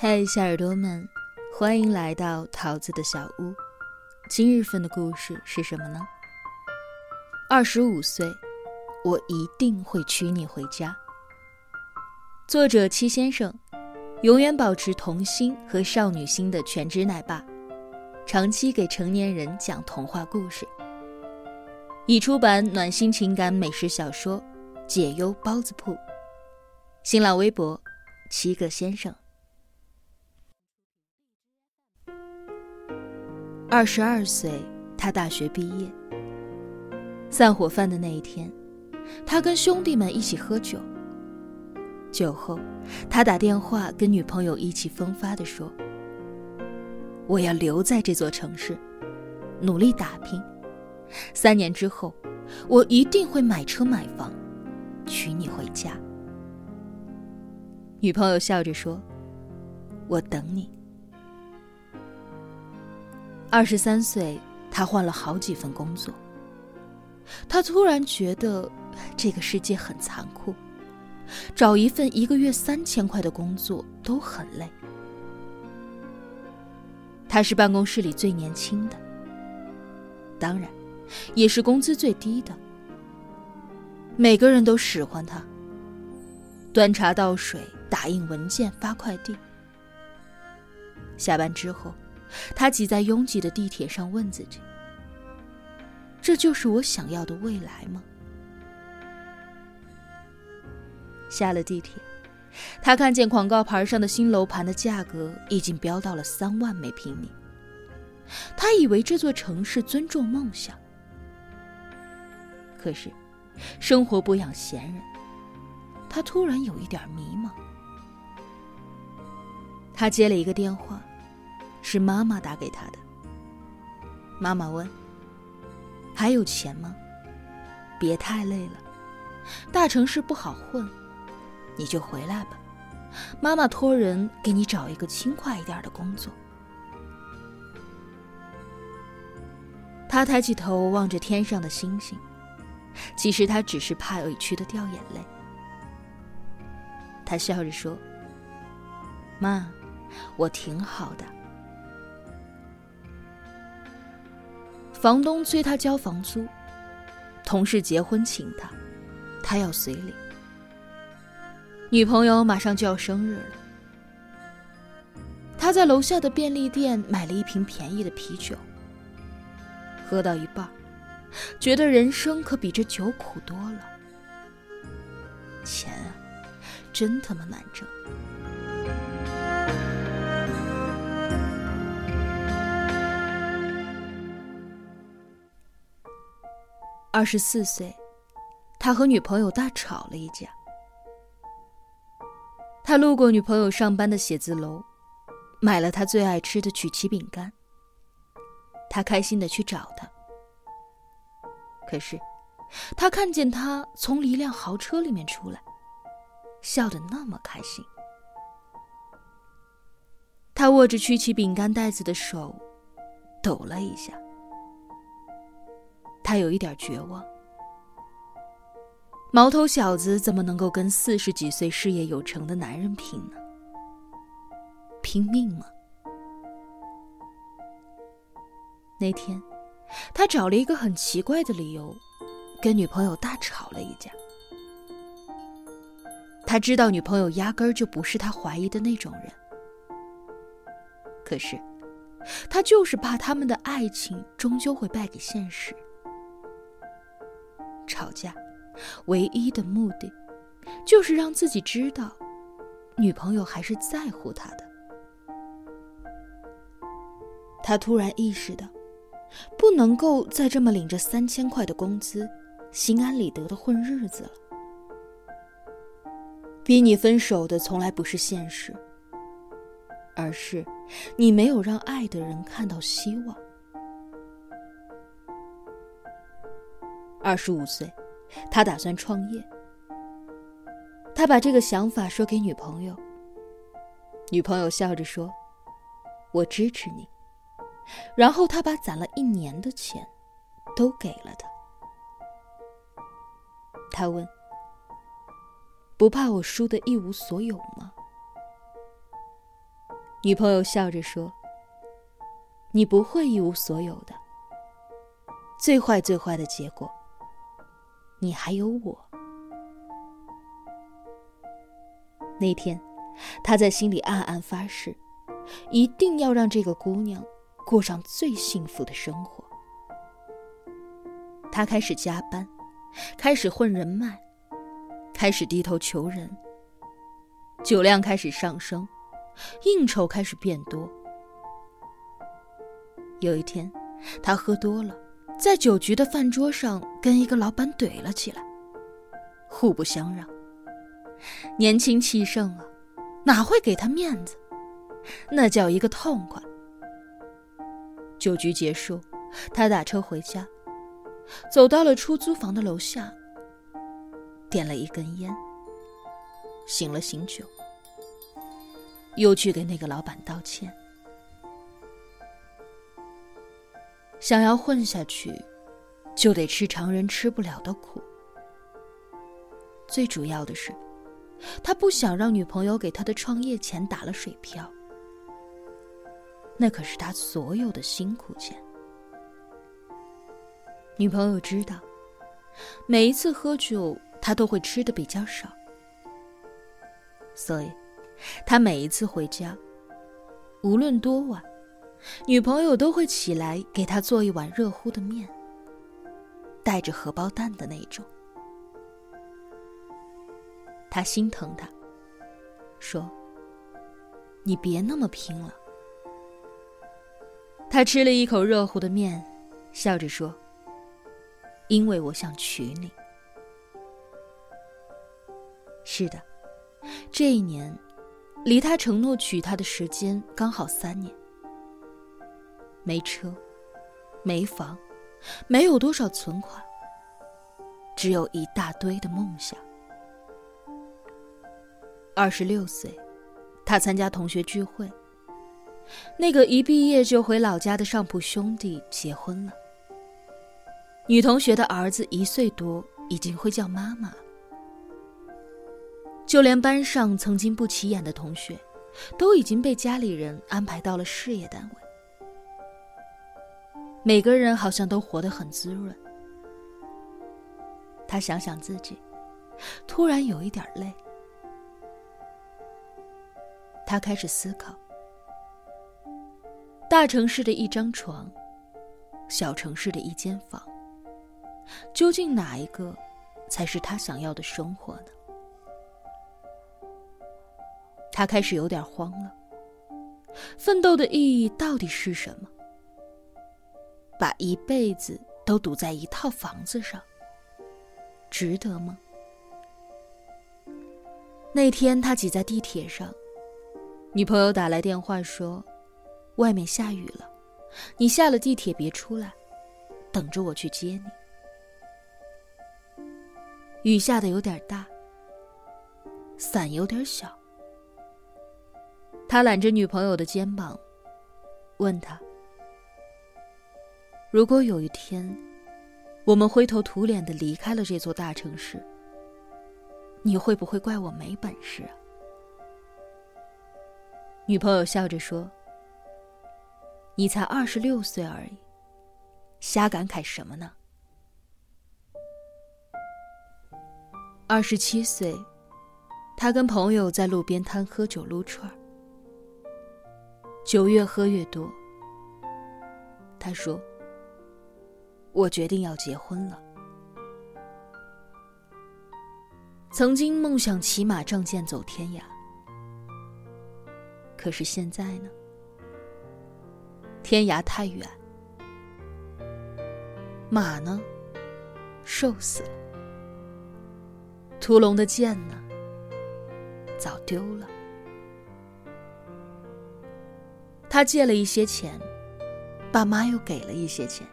嗨，小耳朵们，欢迎来到桃子的小屋。今日份的故事是什么呢？二十五岁，我一定会娶你回家。作者七先生，永远保持童心和少女心的全职奶爸，长期给成年人讲童话故事。已出版暖心情感美食小说《解忧包子铺》。新浪微博：七个先生。二十二岁，他大学毕业。散伙饭的那一天，他跟兄弟们一起喝酒。酒后，他打电话跟女朋友意气风发地说：“我要留在这座城市，努力打拼。三年之后，我一定会买车买房，娶你回家。”女朋友笑着说：“我等你。”二十三岁，他换了好几份工作。他突然觉得这个世界很残酷，找一份一个月三千块的工作都很累。他是办公室里最年轻的，当然，也是工资最低的。每个人都使唤他，端茶倒水、打印文件、发快递。下班之后。他挤在拥挤的地铁上，问自己：“这就是我想要的未来吗？”下了地铁，他看见广告牌上的新楼盘的价格已经飙到了三万每平米。他以为这座城市尊重梦想，可是生活不养闲人。他突然有一点迷茫。他接了一个电话。是妈妈打给他的。妈妈问：“还有钱吗？别太累了，大城市不好混，你就回来吧。妈妈托人给你找一个轻快一点的工作。”他抬起头望着天上的星星，其实他只是怕委屈的掉眼泪。他笑着说：“妈，我挺好的。”房东催他交房租，同事结婚请他，他要随礼。女朋友马上就要生日了，他在楼下的便利店买了一瓶便宜的啤酒，喝到一半，觉得人生可比这酒苦多了。钱啊，真他妈难挣。二十四岁，他和女朋友大吵了一架。他路过女朋友上班的写字楼，买了他最爱吃的曲奇饼干。他开心的去找她，可是，他看见她从一辆豪车里面出来，笑得那么开心。他握着曲奇饼干袋子的手，抖了一下。他有一点绝望，毛头小子怎么能够跟四十几岁事业有成的男人拼呢？拼命吗？那天，他找了一个很奇怪的理由，跟女朋友大吵了一架。他知道女朋友压根儿就不是他怀疑的那种人，可是，他就是怕他们的爱情终究会败给现实。吵架，唯一的目的，就是让自己知道，女朋友还是在乎他的。他突然意识到，不能够再这么领着三千块的工资，心安理得的混日子了。逼你分手的从来不是现实，而是你没有让爱的人看到希望。二十五岁，他打算创业。他把这个想法说给女朋友。女朋友笑着说：“我支持你。”然后他把攒了一年的钱都给了他。他问：“不怕我输得一无所有吗？”女朋友笑着说：“你不会一无所有的。最坏最坏的结果，你还有我。”那天，他在心里暗暗发誓，一定要让这个姑娘过上最幸福的生活。他开始加班，开始混人脉，开始低头求人。酒量开始上升，应酬开始变多。有一天，他喝多了，在酒局的饭桌上跟一个老板怼了起来，互不相让。年轻气盛啊，哪会给他面子？那叫一个痛快。酒局结束，他打车回家，走到了出租房的楼下，点了一根烟。醒了醒酒，又去给那个老板道歉。想要混下去，就得吃常人吃不了的苦。最主要的是，他不想让女朋友给他的创业钱打了水漂。那可是他所有的辛苦钱。女朋友知道，每一次喝酒，他都会吃的比较少。所以，他每一次回家，无论多晚，女朋友都会起来给他做一碗热乎的面，带着荷包蛋的那种。他心疼他，说：“你别那么拼了。”他吃了一口热乎的面，笑着说：“因为我想娶你。”是的。这一年，离他承诺娶她的时间刚好三年。没车，没房，没有多少存款，只有一大堆的梦想。二十六岁，他参加同学聚会。那个一毕业就回老家的上铺兄弟结婚了。女同学的儿子一岁多，已经会叫妈妈。就连班上曾经不起眼的同学，都已经被家里人安排到了事业单位。每个人好像都活得很滋润。他想想自己，突然有一点累。他开始思考：大城市的一张床，小城市的一间房，究竟哪一个才是他想要的生活呢？他开始有点慌了。奋斗的意义到底是什么？把一辈子都赌在一套房子上，值得吗？那天他挤在地铁上，女朋友打来电话说：“外面下雨了，你下了地铁别出来，等着我去接你。”雨下的有点大，伞有点小。他揽着女朋友的肩膀，问他：“如果有一天，我们灰头土脸的离开了这座大城市，你会不会怪我没本事啊？”女朋友笑着说：“你才二十六岁而已，瞎感慨什么呢？”二十七岁，他跟朋友在路边摊喝酒撸串儿。酒越喝越多。他说：“我决定要结婚了。”曾经梦想骑马仗剑走天涯，可是现在呢？天涯太远，马呢？瘦死了。屠龙的剑呢？早丢了。他借了一些钱，爸妈又给了一些钱，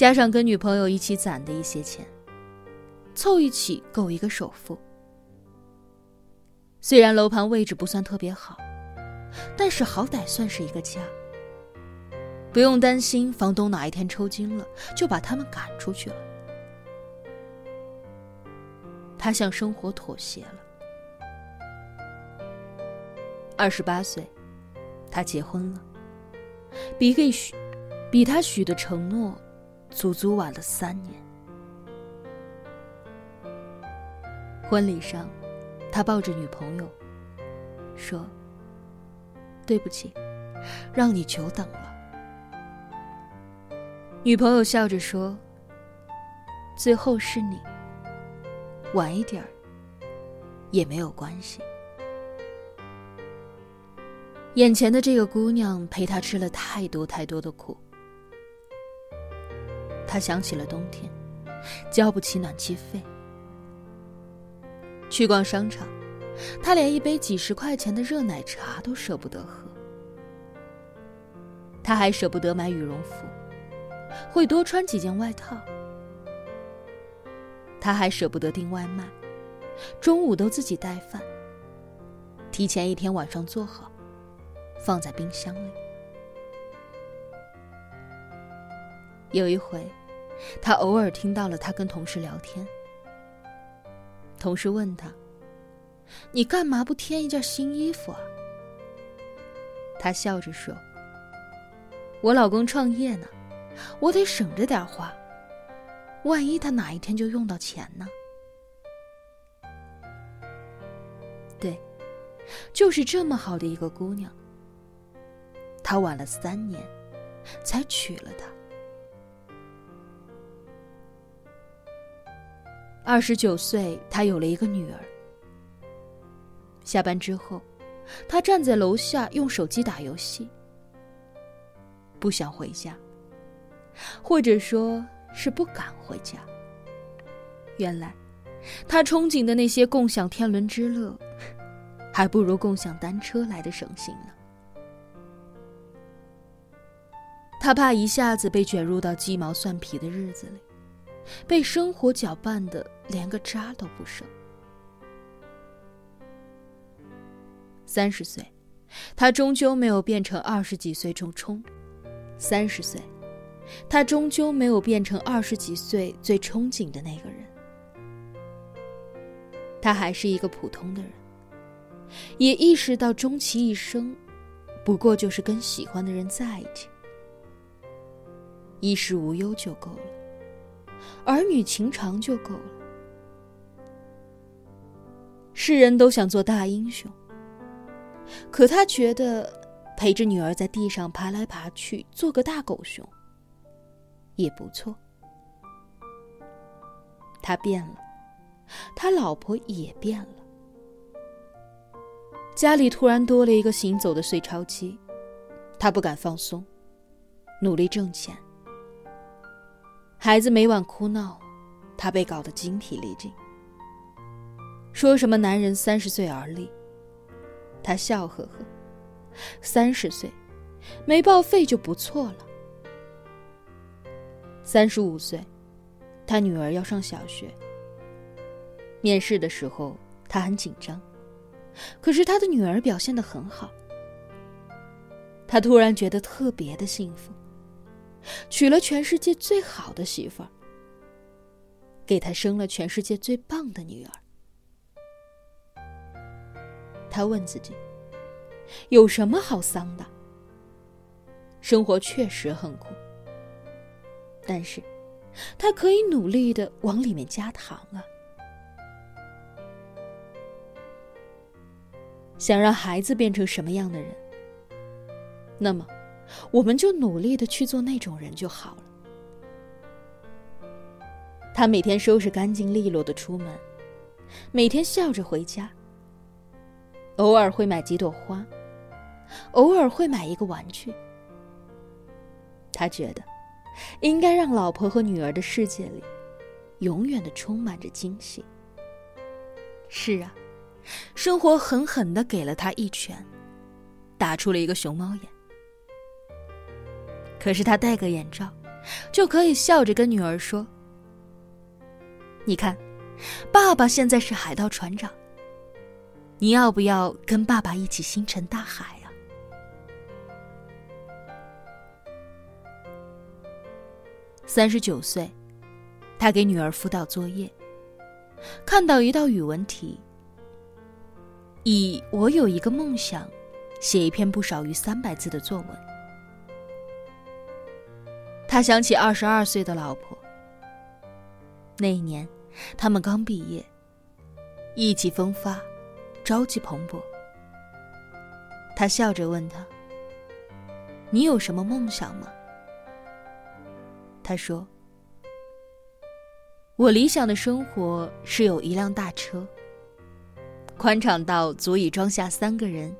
加上跟女朋友一起攒的一些钱，凑一起够一个首付。虽然楼盘位置不算特别好，但是好歹算是一个家，不用担心房东哪一天抽筋了就把他们赶出去了。他向生活妥协了。二十八岁。他结婚了，比给许，比他许的承诺，足足晚了三年。婚礼上，他抱着女朋友，说：“对不起，让你久等了。”女朋友笑着说：“最后是你，晚一点儿也没有关系。”眼前的这个姑娘陪他吃了太多太多的苦，他想起了冬天，交不起暖气费。去逛商场，他连一杯几十块钱的热奶茶都舍不得喝。他还舍不得买羽绒服，会多穿几件外套。他还舍不得订外卖，中午都自己带饭，提前一天晚上做好，放在冰箱里。有一回，他偶尔听到了他跟同事聊天。同事问他：“你干嘛不添一件新衣服啊？”他笑着说：“我老公创业呢，我得省着点花，万一他哪一天就用到钱呢？”对，就是这么好的一个姑娘，他晚了三年才娶了她。二十九岁，他有了一个女儿。下班之后，他站在楼下用手机打游戏，不想回家，或者说是不敢回家。原来，他憧憬的那些共享天伦之乐，还不如共享单车来的省心呢。他怕一下子被卷入到鸡毛蒜皮的日子里。被生活搅拌的连个渣都不剩。三十岁，他终究没有变成二十几岁中冲；三十岁，他终究没有变成二十几岁最憧憬的那个人。他还是一个普通的人，也意识到终其一生，不过就是跟喜欢的人在一起，衣食无忧就够了。儿女情长就够了。世人都想做大英雄，可他觉得陪着女儿在地上爬来爬去，做个大狗熊也不错。他变了，他老婆也变了。家里突然多了一个行走的碎钞机，他不敢放松，努力挣钱。孩子每晚哭闹，他被搞得精疲力尽。说什么男人三十岁而立，他笑呵呵。三十岁，没报废就不错了。三十五岁，他女儿要上小学。面试的时候，他很紧张，可是他的女儿表现的很好，他突然觉得特别的幸福。娶了全世界最好的媳妇儿，给他生了全世界最棒的女儿。他问自己：有什么好丧的？生活确实很苦，但是，他可以努力的往里面加糖啊！想让孩子变成什么样的人？那么。我们就努力的去做那种人就好了。他每天收拾干净利落的出门，每天笑着回家。偶尔会买几朵花，偶尔会买一个玩具。他觉得，应该让老婆和女儿的世界里，永远的充满着惊喜。是啊，生活狠狠的给了他一拳，打出了一个熊猫眼。可是他戴个眼罩，就可以笑着跟女儿说：“你看，爸爸现在是海盗船长。你要不要跟爸爸一起星辰大海啊？”三十九岁，他给女儿辅导作业，看到一道语文题：“以我有一个梦想，写一篇不少于三百字的作文。他想起二十二岁的老婆，那一年他们刚毕业，意气风发，朝气蓬勃。他笑着问他：“你有什么梦想吗？”他说：“我理想的生活是有一辆大车，宽敞到足以装下三个人，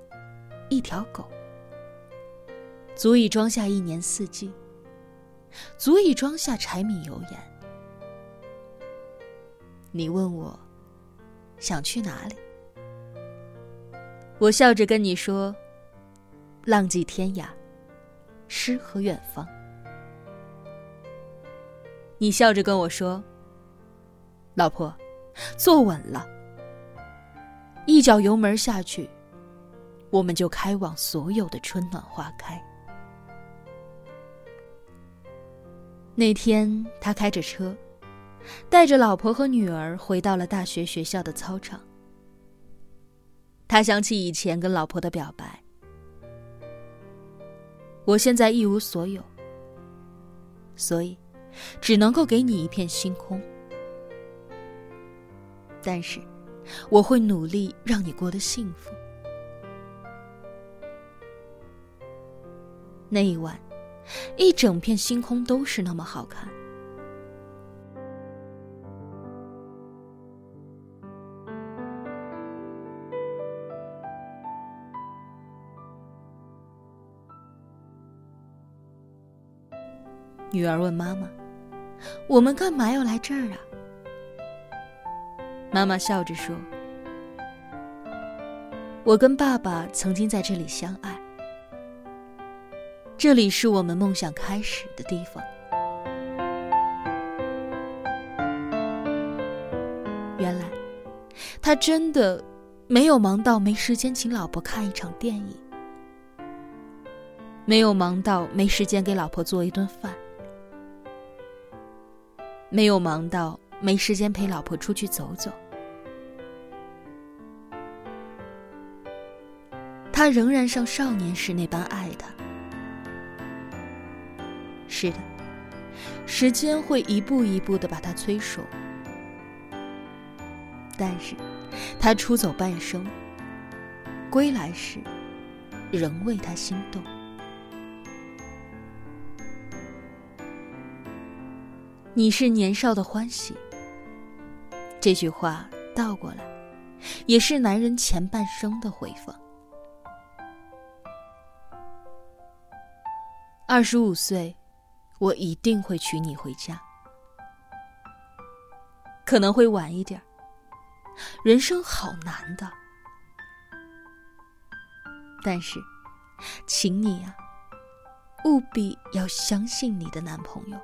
一条狗，足以装下一年四季。”足以装下柴米油盐。你问我想去哪里？我笑着跟你说：“浪迹天涯，诗和远方。”你笑着跟我说：“老婆，坐稳了，一脚油门下去，我们就开往所有的春暖花开。”那天，他开着车，带着老婆和女儿回到了大学学校的操场。他想起以前跟老婆的表白：“我现在一无所有，所以只能够给你一片星空。但是，我会努力让你过得幸福。”那一晚。一整片星空都是那么好看。女儿问妈妈：“我们干嘛要来这儿啊？”妈妈笑着说：“我跟爸爸曾经在这里相爱。”这里是我们梦想开始的地方。原来，他真的没有忙到没时间请老婆看一场电影，没有忙到没时间给老婆做一顿饭，没有忙到没时间陪老婆出去走走。他仍然像少年时那般爱她。是的，时间会一步一步的把他催熟，但是，他出走半生，归来时，仍为他心动。你是年少的欢喜。这句话倒过来，也是男人前半生的回放。二十五岁。我一定会娶你回家，可能会晚一点人生好难的，但是，请你啊，务必要相信你的男朋友。